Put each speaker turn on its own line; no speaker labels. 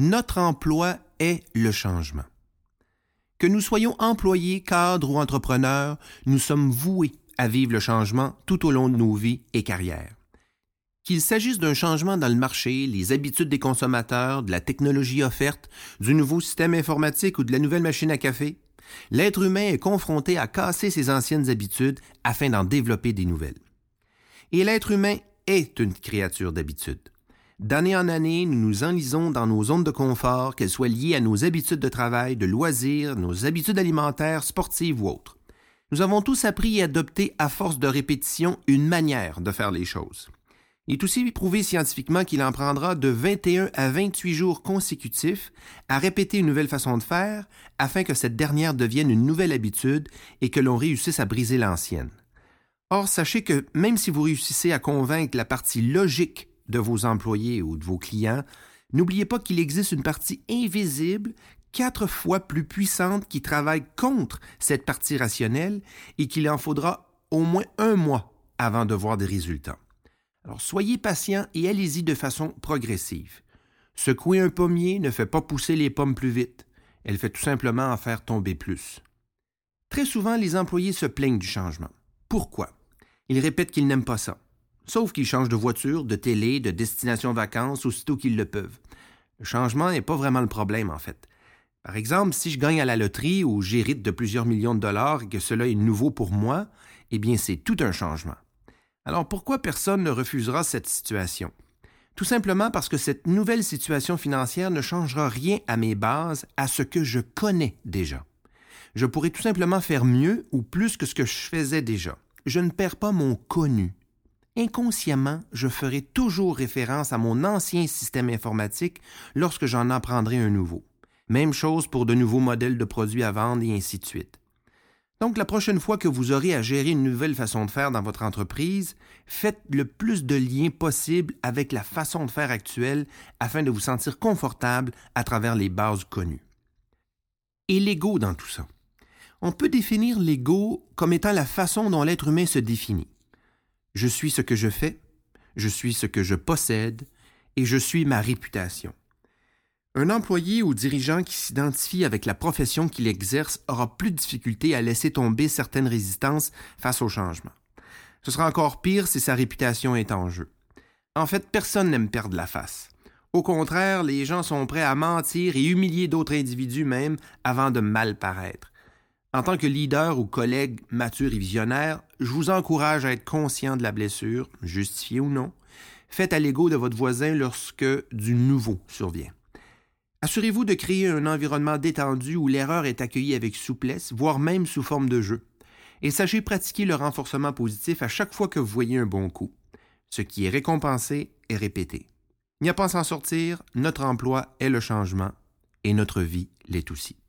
Notre emploi est le changement. Que nous soyons employés, cadres ou entrepreneurs, nous sommes voués à vivre le changement tout au long de nos vies et carrières. Qu'il s'agisse d'un changement dans le marché, les habitudes des consommateurs, de la technologie offerte, du nouveau système informatique ou de la nouvelle machine à café, l'être humain est confronté à casser ses anciennes habitudes afin d'en développer des nouvelles. Et l'être humain est une créature d'habitude. D'année en année, nous nous enlisons dans nos zones de confort, qu'elles soient liées à nos habitudes de travail, de loisirs, nos habitudes alimentaires, sportives ou autres. Nous avons tous appris et adopté à force de répétition une manière de faire les choses. Il est aussi prouvé scientifiquement qu'il en prendra de 21 à 28 jours consécutifs à répéter une nouvelle façon de faire afin que cette dernière devienne une nouvelle habitude et que l'on réussisse à briser l'ancienne. Or, sachez que même si vous réussissez à convaincre la partie logique de vos employés ou de vos clients, n'oubliez pas qu'il existe une partie invisible quatre fois plus puissante qui travaille contre cette partie rationnelle et qu'il en faudra au moins un mois avant de voir des résultats. Alors soyez patient et allez-y de façon progressive. Secouer un pommier ne fait pas pousser les pommes plus vite, elle fait tout simplement en faire tomber plus. Très souvent, les employés se plaignent du changement. Pourquoi? Ils répètent qu'ils n'aiment pas ça. Sauf qu'ils changent de voiture, de télé, de destination vacances aussitôt qu'ils le peuvent. Le changement n'est pas vraiment le problème, en fait. Par exemple, si je gagne à la loterie ou j'hérite de plusieurs millions de dollars et que cela est nouveau pour moi, eh bien c'est tout un changement. Alors pourquoi personne ne refusera cette situation? Tout simplement parce que cette nouvelle situation financière ne changera rien à mes bases, à ce que je connais déjà. Je pourrais tout simplement faire mieux ou plus que ce que je faisais déjà. Je ne perds pas mon connu. Inconsciemment, je ferai toujours référence à mon ancien système informatique lorsque j'en apprendrai un nouveau. Même chose pour de nouveaux modèles de produits à vendre et ainsi de suite. Donc la prochaine fois que vous aurez à gérer une nouvelle façon de faire dans votre entreprise, faites le plus de liens possible avec la façon de faire actuelle afin de vous sentir confortable à travers les bases connues. Et l'ego dans tout ça. On peut définir l'ego comme étant la façon dont l'être humain se définit. Je suis ce que je fais, je suis ce que je possède, et je suis ma réputation. Un employé ou dirigeant qui s'identifie avec la profession qu'il exerce aura plus de difficulté à laisser tomber certaines résistances face au changement. Ce sera encore pire si sa réputation est en jeu. En fait, personne n'aime perdre la face. Au contraire, les gens sont prêts à mentir et humilier d'autres individus même avant de mal paraître. En tant que leader ou collègue mature et visionnaire, je vous encourage à être conscient de la blessure, justifiée ou non, faite à l'ego de votre voisin lorsque du nouveau survient. Assurez-vous de créer un environnement détendu où l'erreur est accueillie avec souplesse, voire même sous forme de jeu. Et sachez pratiquer le renforcement positif à chaque fois que vous voyez un bon coup. Ce qui est récompensé est répété. Il n'y a pas à s'en sortir, notre emploi est le changement et notre vie l'est aussi.